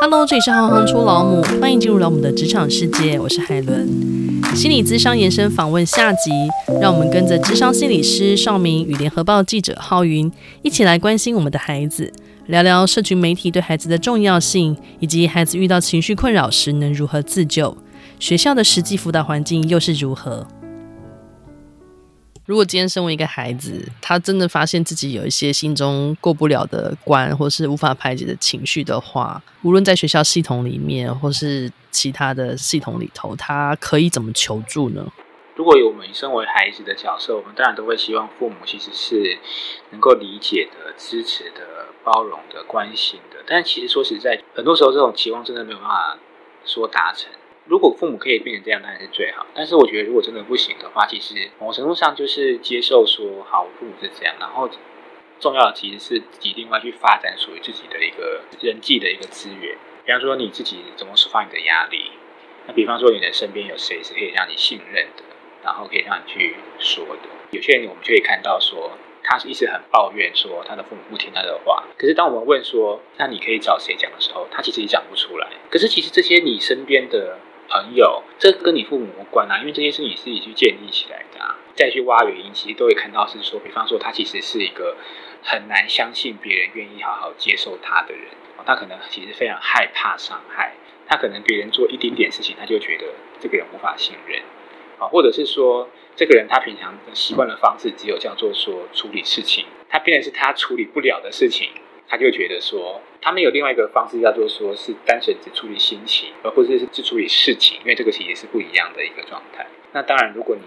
Hello，这里是行行出老母，欢迎进入老母的职场世界，我是海伦。心理咨商延伸访问下集，让我们跟着智商心理师邵明与联合报记者浩云一起来关心我们的孩子，聊聊社群媒体对孩子的重要性，以及孩子遇到情绪困扰时能如何自救，学校的实际辅导环境又是如何。如果今天身为一个孩子，他真的发现自己有一些心中过不了的关，或是无法排解的情绪的话，无论在学校系统里面，或是其他的系统里头，他可以怎么求助呢？如果有我们身为孩子的角色，我们当然都会希望父母其实是能够理解的、支持的、包容的、关心的。但其实说实在，很多时候这种期望真的没有办法说达成。如果父母可以变成这样，当然是最好。但是我觉得，如果真的不行的话，其实某程度上就是接受说，好，我父母是这样。然后重要的其实是自己另外去发展属于自己的一个人际的一个资源。比方说，你自己怎么释放你的压力？那比方说，你的身边有谁是可以让你信任的，然后可以让你去说的？有些人我们就可以看到说，他是一直很抱怨说他的父母不听他的话。可是当我们问说，那你可以找谁讲的时候，他其实也讲不出来。可是其实这些你身边的。朋友，这跟你父母无关啊，因为这些是你自己去建立起来的啊。再去挖原因，其实都会看到是说，比方说他其实是一个很难相信别人愿意好好接受他的人，他可能其实非常害怕伤害，他可能别人做一丁点事情，他就觉得这个人无法信任啊，或者是说这个人他平常习惯的方式只有叫做说处理事情，他变成是他处理不了的事情。他就觉得说，他们有另外一个方式叫做说是单纯只处理心情，而不是只处理事情，因为这个其实是不一样的一个状态。那当然，如果你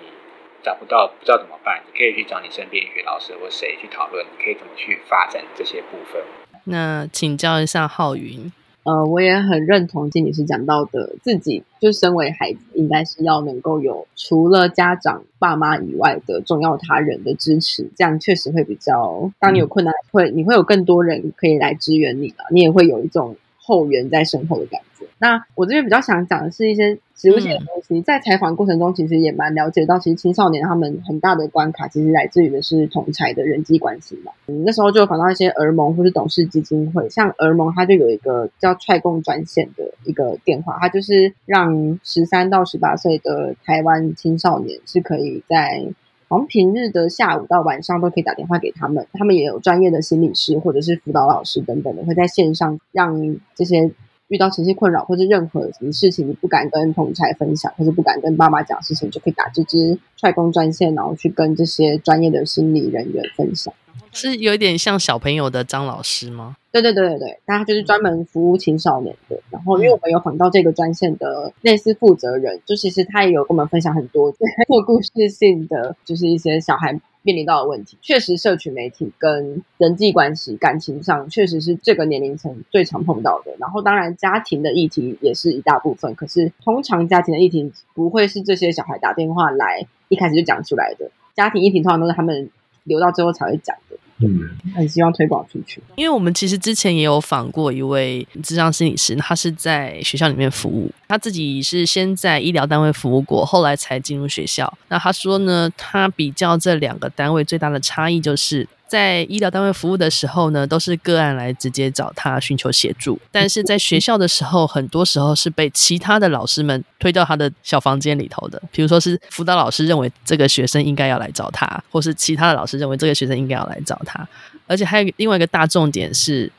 找不到，不知道怎么办，你可以去找你身边一些老师或谁去讨论，你可以怎么去发展这些部分。那请教一下浩云。呃，我也很认同金女士讲到的，自己就身为孩子，应该是要能够有除了家长、爸妈以外的重要他人的支持，这样确实会比较，当你有困难，会你会有更多人可以来支援你了，你也会有一种后援在身后的感觉。那我这边比较想讲的是一些实务性的东西，在采访过程中，其实也蛮了解到，其实青少年他们很大的关卡，其实来自于的是同侪的人际关系嘛。嗯，那时候就访到一些儿盟或是董事基金会，像儿盟，它就有一个叫踹共专线的一个电话，它就是让十三到十八岁的台湾青少年是可以在好像平日的下午到晚上都可以打电话给他们，他们也有专业的心理师或者是辅导老师等等的，会在线上让这些。遇到情绪困扰或者任何什么事情，你不敢跟同侪分享，或者不敢跟爸妈讲事情，就可以打这支踹工专线，然后去跟这些专业的心理人员分享。是有一点像小朋友的张老师吗？对对对对对，他就是专门服务青少年的。然后，因为我们有访到这个专线的类似负责人，就其实他也有跟我们分享很多 做故事性的，就是一些小孩。面临到的问题，确实，社群媒体跟人际关系、感情上，确实是这个年龄层最常碰到的。然后，当然，家庭的议题也是一大部分。可是，通常家庭的议题不会是这些小孩打电话来一开始就讲出来的。家庭议题通常都是他们留到最后才会讲的。嗯，很希望推广出去。因为我们其实之前也有访过一位智商心理师，他是在学校里面服务，他自己是先在医疗单位服务过，后来才进入学校。那他说呢，他比较这两个单位最大的差异就是。在医疗单位服务的时候呢，都是个案来直接找他寻求协助。但是在学校的时候，很多时候是被其他的老师们推到他的小房间里头的。比如说是辅导老师认为这个学生应该要来找他，或是其他的老师认为这个学生应该要来找他。而且还有另外一个大重点是，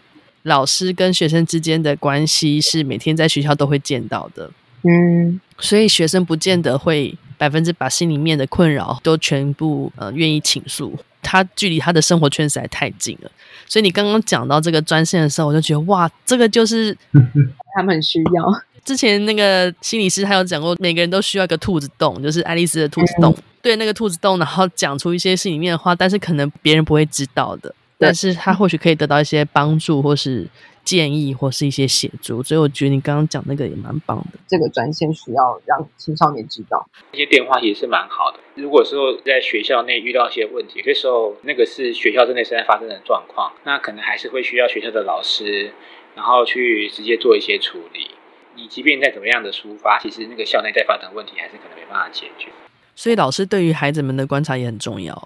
老师跟学生之间的关系是每天在学校都会见到的。嗯，所以学生不见得会百分之百心里面的困扰都全部呃愿意倾诉。他距离他的生活圈实在太近了，所以你刚刚讲到这个专线的时候，我就觉得哇，这个就是 他们很需要。之前那个心理师他有讲过，每个人都需要一个兔子洞，就是爱丽丝的兔子洞，嗯、对那个兔子洞，然后讲出一些心里面的话，但是可能别人不会知道的，但是他或许可以得到一些帮助，或是。建议或是一些协助，所以我觉得你刚刚讲那个也蛮棒的。这个专线需要让青少年知道，这些电话也是蛮好的。如果说在学校内遇到一些问题，有些时候那个是学校之内正在发生的状况，那可能还是会需要学校的老师，然后去直接做一些处理。你即便再怎么样的抒发，其实那个校内在发生的问题还是可能没办法解决。所以老师对于孩子们的观察也很重要。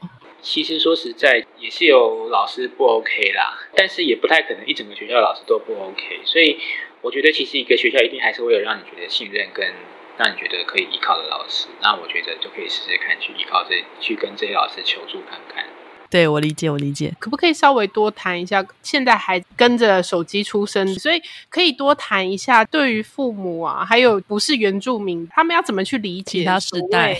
其实说实在，也是有老师不 OK 啦，但是也不太可能一整个学校老师都不 OK。所以我觉得其实一个学校一定还是会有让你觉得信任跟让你觉得可以依靠的老师，那我觉得就可以试试看去依靠这去跟这些老师求助看看。对，我理解，我理解。可不可以稍微多谈一下？现在还跟着手机出生，所以可以多谈一下，对于父母啊，还有不是原住民，他们要怎么去理解其他时代？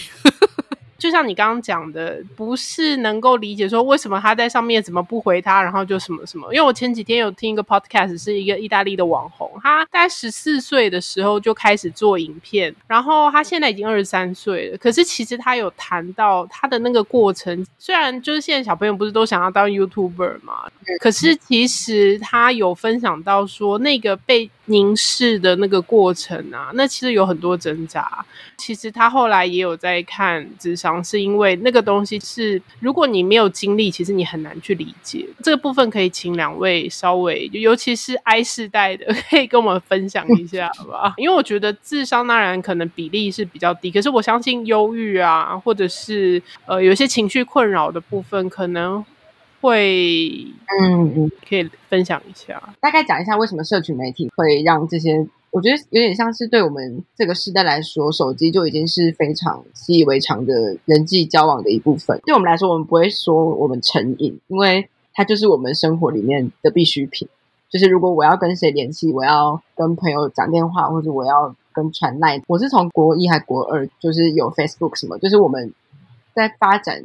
就像你刚刚讲的，不是能够理解说为什么他在上面怎么不回他，然后就什么什么。因为我前几天有听一个 podcast，是一个意大利的网红，他大概十四岁的时候就开始做影片，然后他现在已经二十三岁了。可是其实他有谈到他的那个过程，虽然就是现在小朋友不是都想要当 YouTuber 嘛，可是其实他有分享到说那个被凝视的那个过程啊，那其实有很多挣扎。其实他后来也有在看咨商，是因为那个东西是，如果你没有经历，其实你很难去理解。这个部分可以请两位稍微，尤其是 I 世代的，可以跟我们分享一下，好不好？因为我觉得智商当然可能比例是比较低，可是我相信忧郁啊，或者是呃有一些情绪困扰的部分，可能会嗯嗯，可以分享一下，大概讲一下为什么社群媒体会让这些。我觉得有点像是对我们这个时代来说，手机就已经是非常习以为常的人际交往的一部分。对我们来说，我们不会说我们成瘾，因为它就是我们生活里面的必需品。就是如果我要跟谁联系，我要跟朋友讲电话，或者我要跟传赖，我是从国一还国二，就是有 Facebook 什么，就是我们在发展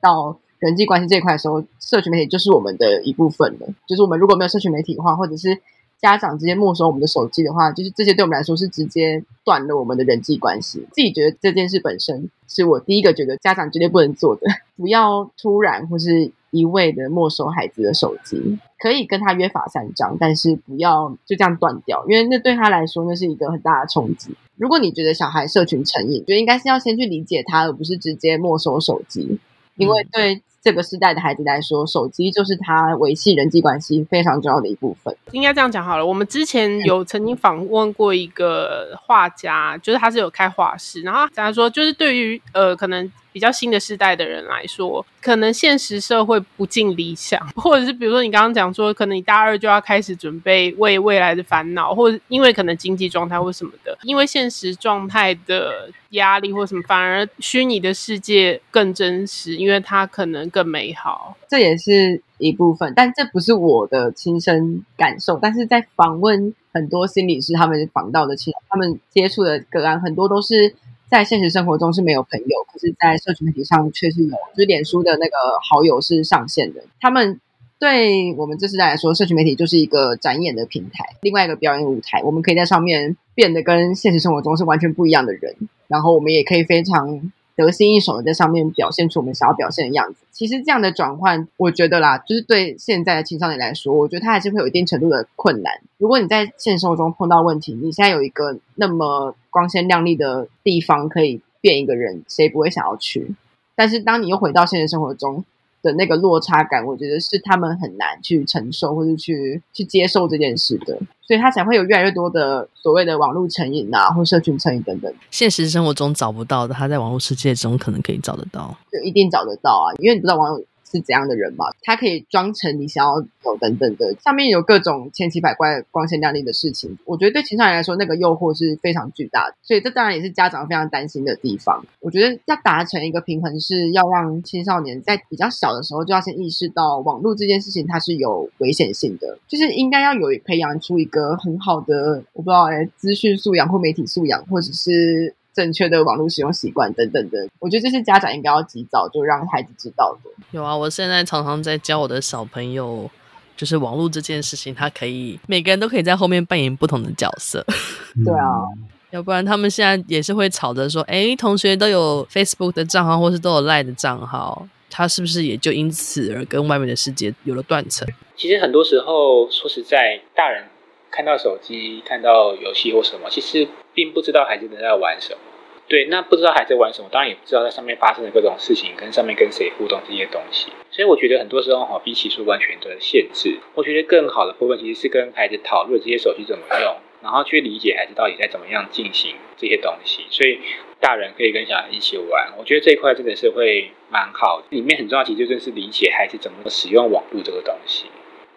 到人际关系这一块的时候，社群媒体就是我们的一部分了。就是我们如果没有社群媒体的话，或者是家长直接没收我们的手机的话，就是这些对我们来说是直接断了我们的人际关系。自己觉得这件事本身是我第一个觉得家长绝对不能做的，不要突然或是一味的没收孩子的手机，可以跟他约法三章，但是不要就这样断掉，因为那对他来说那是一个很大的冲击。如果你觉得小孩社群成瘾，觉得应该是要先去理解他，而不是直接没收手机，因为对。这个时代的孩子来说，手机就是他维系人际关系非常重要的一部分。应该这样讲好了。我们之前有曾经访问过一个画家，就是他是有开画室，然后他说，就是对于呃可能。比较新的世代的人来说，可能现实社会不尽理想，或者是比如说你刚刚讲说，可能你大二就要开始准备为未来的烦恼，或者因为可能经济状态或什么的，因为现实状态的压力或什么，反而虚拟的世界更真实，因为它可能更美好。这也是一部分，但这不是我的亲身感受。但是在访问很多心理师，他们访到的其实他们接触的个案很多都是。在现实生活中是没有朋友，可是，在社群媒体上却是有，就是脸书的那个好友是上线的。他们对我们这世代来说，社群媒体就是一个展演的平台，另外一个表演舞台。我们可以在上面变得跟现实生活中是完全不一样的人，然后我们也可以非常。得心应手的在上面表现出我们想要表现的样子。其实这样的转换，我觉得啦，就是对现在的青少年来说，我觉得他还是会有一定程度的困难。如果你在现实生活中碰到问题，你现在有一个那么光鲜亮丽的地方可以变一个人，谁不会想要去？但是当你又回到现实生活中，的那个落差感，我觉得是他们很难去承受或者去去接受这件事的，所以他才会有越来越多的所谓的网络成瘾啊，或社群成瘾等等。现实生活中找不到的，他在网络世界中可能可以找得到，就一定找得到啊，因为你不知道网友。是怎样的人嘛？他可以装成你想要有等等的，上面有各种千奇百怪、光鲜亮丽的事情。我觉得对青少年来说，那个诱惑是非常巨大的，所以这当然也是家长非常担心的地方。我觉得要达成一个平衡，是要让青少年在比较小的时候就要先意识到网络这件事情它是有危险性的，就是应该要有培养出一个很好的，我不知道哎，资讯素养或媒体素养，或者是。正确的网络使用习惯等等的，我觉得这是家长应该要及早就让孩子知道的。有啊，我现在常常在教我的小朋友，就是网络这件事情，他可以每个人都可以在后面扮演不同的角色。对啊，要不然他们现在也是会吵着说：“哎，同学都有 Facebook 的账号，或是都有 Line 的账号，他是不是也就因此而跟外面的世界有了断层？”其实很多时候，说实在，大人。看到手机，看到游戏或什么，其实并不知道孩子在玩什么。对，那不知道孩子玩什么，当然也不知道在上面发生的各种事情，跟上面跟谁互动这些东西。所以我觉得很多时候哈，比起说完全的限制，我觉得更好的部分其实是跟孩子讨论这些手机怎么用，然后去理解孩子到底在怎么样进行这些东西。所以大人可以跟小孩一起玩，我觉得这一块真的是会蛮好。里面很重要，其实就是理解孩子怎么使用网络这个东西，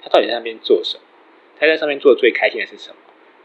他到底在那边做什么。他在上面做的最开心的是什么？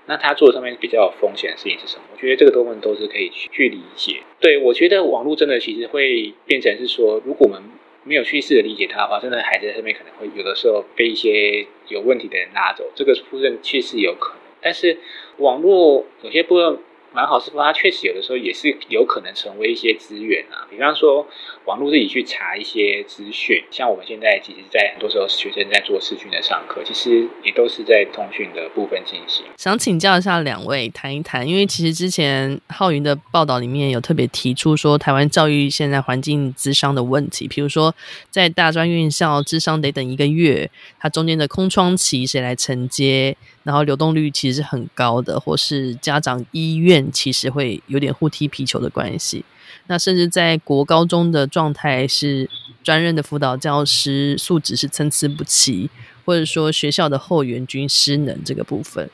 那他做的上面比较有风险的事情是什么？我觉得这个部分都是可以去去理解。对，我觉得网络真的其实会变成是说，如果我们没有去试着理解它的话，真的孩子在上面可能会有的时候被一些有问题的人拉走，这个部分确实有可能。但是网络有些部分。蛮好，是说它确实有的时候也是有可能成为一些资源啊。比方说，网络自己去查一些资讯，像我们现在其实，在很多时候学生在做视讯的上课，其实也都是在通讯的部分进行。想请教一下两位谈一谈，因为其实之前浩云的报道里面有特别提出说，台湾教育现在环境智商的问题，比如说在大专院校智商得等一个月，它中间的空窗期谁来承接？然后流动率其实是很高的，或是家长医院其实会有点互踢皮球的关系。那甚至在国高中的状态是专任的辅导教师素质是参差不齐，或者说学校的后援军失能这个部分。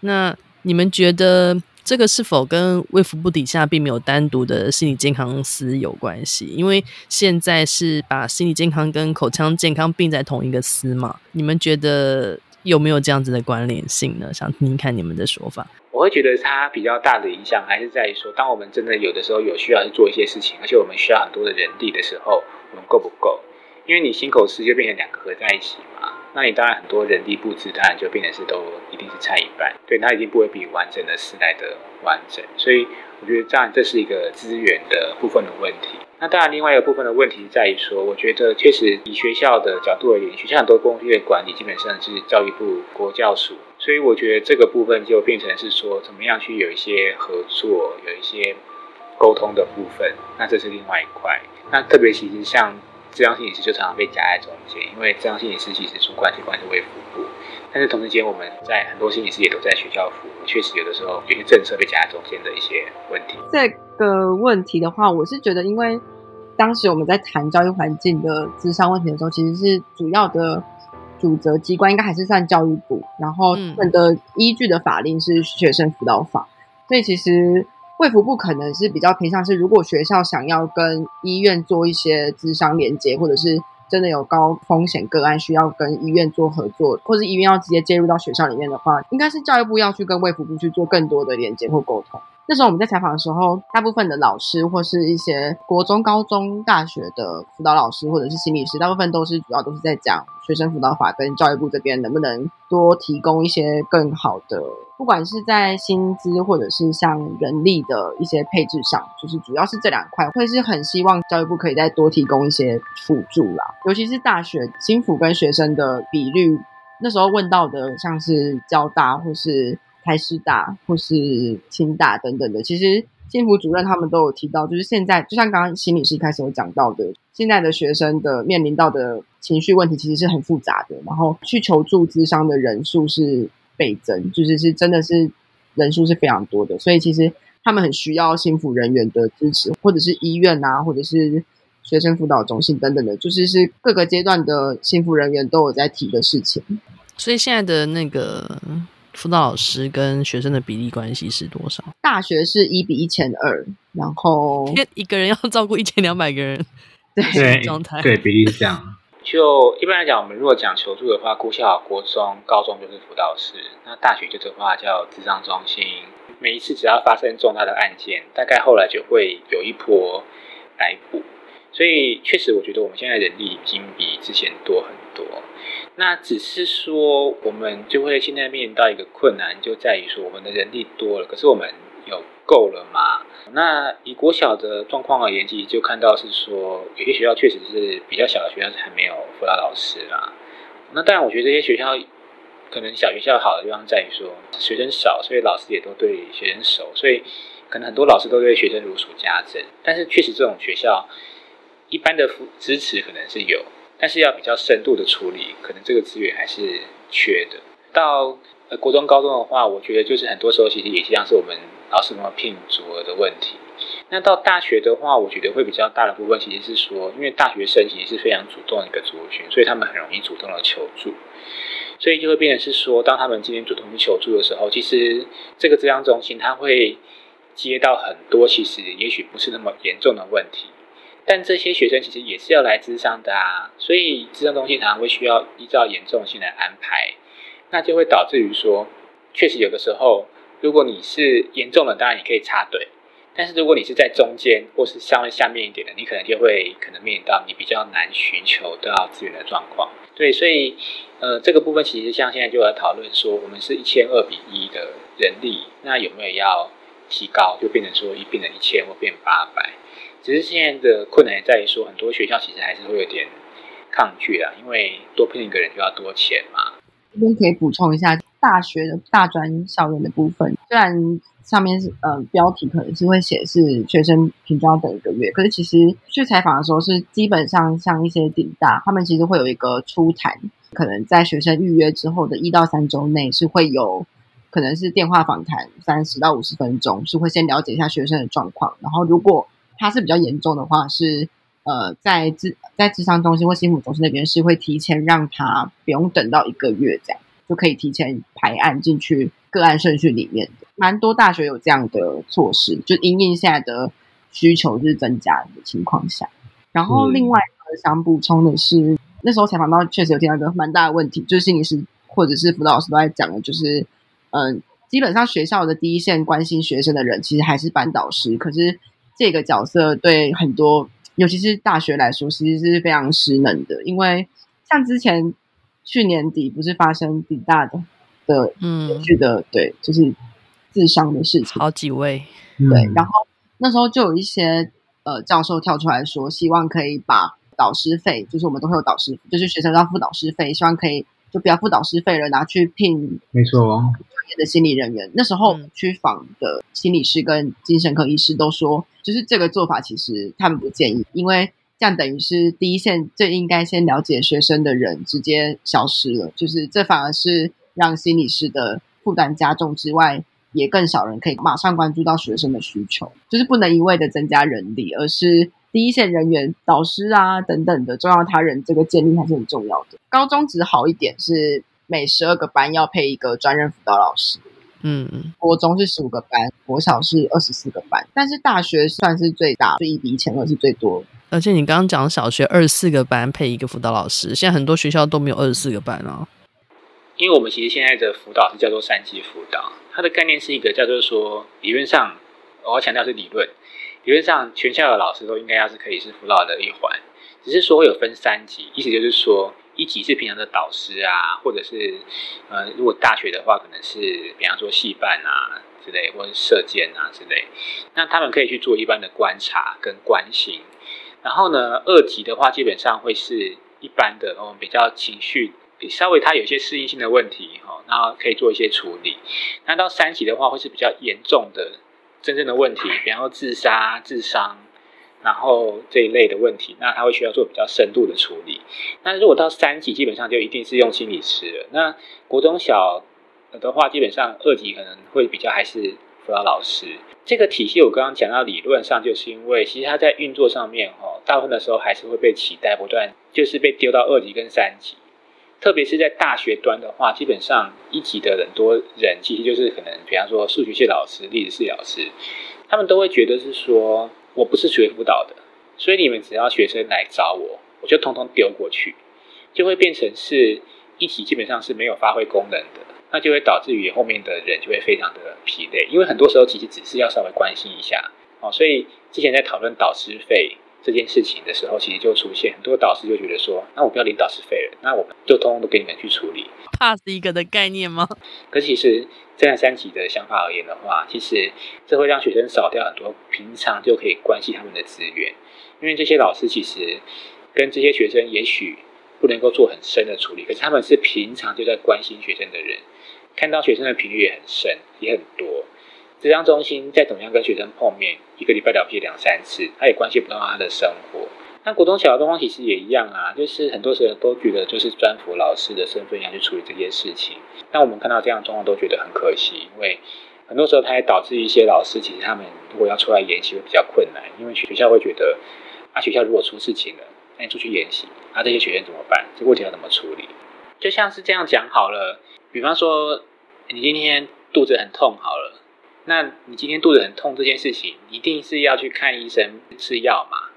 那你们觉得这个是否跟卫福部底下并没有单独的心理健康司有关系？因为现在是把心理健康跟口腔健康并在同一个司嘛？你们觉得？有没有这样子的关联性呢？想听听看你们的说法。我会觉得它比较大的影响还是在于说，当我们真的有的时候有需要去做一些事情，而且我们需要很多的人力的时候，我们够不够？因为你心口司就变成两个合在一起嘛，那你当然很多人力布置，当然就变成是都一定是差一半，对，它已经不会比完整的司来的完整，所以我觉得这样这是一个资源的部分的问题。那当然，另外一个部分的问题在于说，我觉得确实以学校的角度而言，学校很多工具的管理基本上是教育部国教署，所以我觉得这个部分就变成是说，怎么样去有一些合作，有一些沟通的部分，那这是另外一块。那特别其实像咨商心理师就常常被夹在中间，因为咨商心理师其实主管机关是卫福部。但是同时间，我们在很多心理师也都在学校服务，确实有的时候有些政策被夹在中间的一些问题。这个问题的话，我是觉得，因为当时我们在谈教育环境的智商问题的时候，其实是主要的主责机关应该还是算教育部，然后他们的依据的法令是学生辅导法，所以其实卫福部可能是比较偏向是，如果学校想要跟医院做一些智商连接，或者是。真的有高风险个案需要跟医院做合作，或者医院要直接介入到学校里面的话，应该是教育部要去跟卫福部去做更多的连接或沟通。那时候我们在采访的时候，大部分的老师或是一些国中、高中、大学的辅导老师或者是心理师，大部分都是主要都是在讲学生辅导法跟教育部这边能不能多提供一些更好的。不管是在薪资或者是像人力的一些配置上，就是主要是这两块，会是很希望教育部可以再多提供一些辅助啦。尤其是大学心辅跟学生的比率，那时候问到的像是交大或是台师大或是清大等等的，其实幸福主任他们都有提到，就是现在就像刚刚心理师一开始有讲到的，现在的学生的面临到的情绪问题其实是很复杂的，然后去求助咨商的人数是。倍增，就是是真的是人数是非常多的，所以其实他们很需要幸福人员的支持，或者是医院啊，或者是学生辅导中心等等的，就是是各个阶段的幸福人员都有在提的事情。所以现在的那个辅导老师跟学生的比例关系是多少？大学是一比一千二，然后一个人要照顾一千两百个人，对状态，对比例是这样。就一般来讲，我们如果讲求助的话，国小、国中、高中就是辅导室，那大学就的话叫智商中心。每一次只要发生重大的案件，大概后来就会有一波来补。所以确实，我觉得我们现在人力已经比之前多很多。那只是说，我们就会现在面临到一个困难，就在于说我们的人力多了，可是我们有够了吗？那以国小的状况而言，其实就看到是说，有些学校确实是比较小的学校是还没有辅导老师啦。那当然，我觉得这些学校可能小学校好的地方在于说学生少，所以老师也都对学生熟，所以可能很多老师都对学生如数家珍。但是确实这种学校一般的辅支持可能是有，但是要比较深度的处理，可能这个资源还是缺的。到呃国中高中的话，我觉得就是很多时候其实也像是我们。老师们聘足额的问题。那到大学的话，我觉得会比较大的部分，其实是说，因为大学生其实是非常主动的一个族群，所以他们很容易主动的求助，所以就会变成是说，当他们今天主动去求助的时候，其实这个咨商中心他会接到很多其实也许不是那么严重的问题，但这些学生其实也是要来咨商的啊，所以咨商中心常常会需要依照严重性来安排，那就会导致于说。确实有的时候，如果你是严重的，当然你可以插队。但是如果你是在中间或是稍微下面一点的，你可能就会可能面临到你比较难寻求到资源的状况。对，所以呃，这个部分其实像现在就在讨论说，我们是一千二比一的人力，那有没有要提高，就变成说一变成一千或变八百？只是现在的困难在于说，很多学校其实还是会有点抗拒啦，因为多聘一个人就要多钱嘛。这边可以补充一下，大学的大专校园的部分，虽然。上面是呃标题可能是会写是学生平均要等一个月，可是其实去采访的时候是基本上像一些顶大，他们其实会有一个初谈，可能在学生预约之后的一到三周内是会有可能是电话访谈三十到五十分钟，是会先了解一下学生的状况，然后如果他是比较严重的话，是呃在智在智商中心或心理中心那边是会提前让他不用等到一个月这样，就可以提前排案进去个案顺序里面的。蛮多大学有这样的措施，就因应现在的需求就是增加的情况下。然后另外想补充的是，嗯、那时候采访到确实有听到一个蛮大的问题，就是心理师或者是辅导老师都在讲的，就是嗯，基本上学校的第一线关心学生的人其实还是班导师，可是这个角色对很多，尤其是大学来说，其实是非常失能的，因为像之前去年底不是发生比大的的嗯，去的对，就是。自伤的事情，好几位，对，然后那时候就有一些呃教授跳出来说，希望可以把导师费，就是我们都会有导师，就是学生要付导师费，希望可以就不要付导师费了，拿去聘没错专业的心理人员。那时候去访的心理师跟精神科医师都说，就是这个做法其实他们不建议，因为这样等于是第一线最应该先了解学生的人直接消失了，就是这反而是让心理师的负担加重之外。也更少人可以马上关注到学生的需求，就是不能一味的增加人力，而是第一线人员、导师啊等等的重要他人，这个建立还是很重要的。高中只好一点是每十二个班要配一个专任辅导老师，嗯，国中是十五个班，国小是二十四个班，但是大学算是最大，就一比一千二是最多。而且你刚刚讲小学二十四个班配一个辅导老师，现在很多学校都没有二十四个班啊。因为我们其实现在的辅导是叫做三级辅导，它的概念是一个叫做说，理论上我要强调是理论，理论上全校的老师都应该要是可以是辅导的一环，只是说会有分三级，意思就是说一级是平常的导师啊，或者是呃如果大学的话可能是比方说系办啊之类，或者射箭啊之类，那他们可以去做一般的观察跟关心，然后呢二级的话基本上会是一般的哦比较情绪。稍微他有些适应性的问题，哈，然后可以做一些处理。那到三级的话，会是比较严重的真正的问题，比方说自杀、自伤，然后这一类的问题，那他会需要做比较深度的处理。那如果到三级，基本上就一定是用心理师了。那国中小的话，基本上二级可能会比较还是辅导老师。这个体系我刚刚讲到，理论上就是因为其实它在运作上面，哈，大部分的时候还是会被期待不断，就是被丢到二级跟三级。特别是在大学端的话，基本上一级的很多人，其实就是可能，比方说数学系老师、历史系老师，他们都会觉得是说，我不是学辅导的，所以你们只要学生来找我，我就通通丢过去，就会变成是一级基本上是没有发挥功能的，那就会导致于后面的人就会非常的疲累，因为很多时候其实只是要稍微关心一下哦，所以之前在讨论导师费。这件事情的时候，其实就出现很多导师就觉得说，那我不要领导师费了，那我们就通通都给你们去处理。，pass 一个的概念吗？可其实站在三级的想法而言的话，其实这会让学生少掉很多平常就可以关心他们的资源，因为这些老师其实跟这些学生也许不能够做很深的处理，可是他们是平常就在关心学生的人，看到学生的频率也很深，也很多。咨商中心再怎么样跟学生碰面，一个礼拜了不起两三次，他也关系不到他的生活。那国中小的状况其实也一样啊，就是很多时候都觉得就是专辅老师的身份要去处理这件事情。那我们看到这样状况都觉得很可惜，因为很多时候它也导致一些老师其实他们如果要出来研习会比较困难，因为学校会觉得啊，学校如果出事情了，那你出去研习，那这些学生怎么办？这问题要怎么处理？就像是这样讲好了，比方说你今天肚子很痛好了。那你今天肚子很痛这件事情，一定是要去看医生吃药嘛？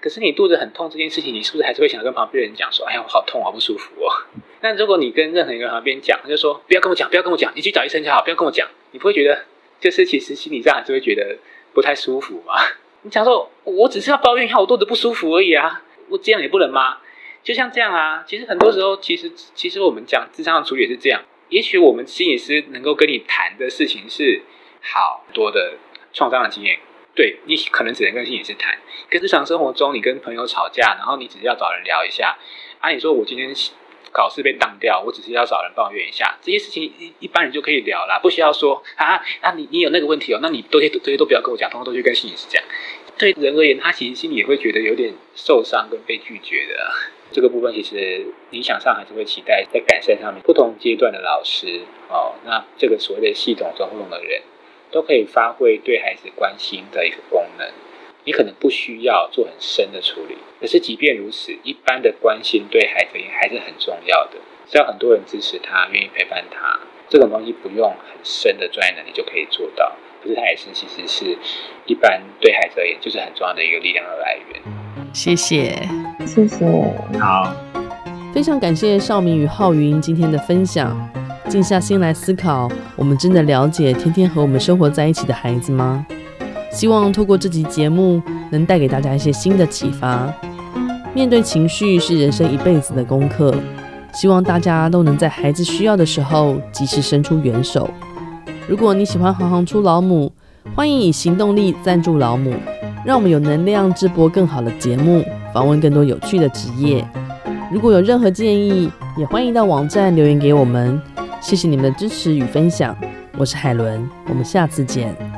可是你肚子很痛这件事情，你是不是还是会想跟旁边人讲说：“哎呀，我好痛，好不舒服哦。”但如果你跟任何一个旁边讲，他就说：“不要跟我讲，不要跟我讲，你去找医生就好，不要跟我讲。”你不会觉得，就是其实心理上还是会觉得不太舒服吗？你想说，我只是要抱怨一下我肚子不舒服而已啊，我这样也不能吗？就像这样啊，其实很多时候，其实其实我们讲智商的处理也是这样。也许我们心理师能够跟你谈的事情是好多的创伤的经验。对，你可能只能跟心理师谈，跟日常生活中你跟朋友吵架，然后你只是要找人聊一下。啊，你说我今天考试被当掉，我只是要找人抱怨一下，这些事情一一般人就可以聊啦，不需要说啊，那、啊、你你有那个问题哦，那你都这些这些都不要跟我讲，通通都去跟心理师讲。对人而言，他其实心里也会觉得有点受伤跟被拒绝的。这个部分其实理想上还是会期待在改善上面，不同阶段的老师哦，那这个所谓的系统中不同的人。都可以发挥对孩子关心的一个功能，你可能不需要做很深的处理，可是即便如此，一般的关心对孩子也还是很重要的。只要很多人支持他，愿意陪伴他，这种东西不用很深的专业能力就可以做到。可是他也是其实是一般对孩子而言就是很重要的一个力量的来源。谢谢，谢谢，好，非常感谢少明与浩云今天的分享。静下心来思考，我们真的了解天天和我们生活在一起的孩子吗？希望透过这集节目，能带给大家一些新的启发。面对情绪是人生一辈子的功课，希望大家都能在孩子需要的时候，及时伸出援手。如果你喜欢行行出老母，欢迎以行动力赞助老母，让我们有能量制播更好的节目，访问更多有趣的职业。如果有任何建议，也欢迎到网站留言给我们。谢谢你们的支持与分享，我是海伦，我们下次见。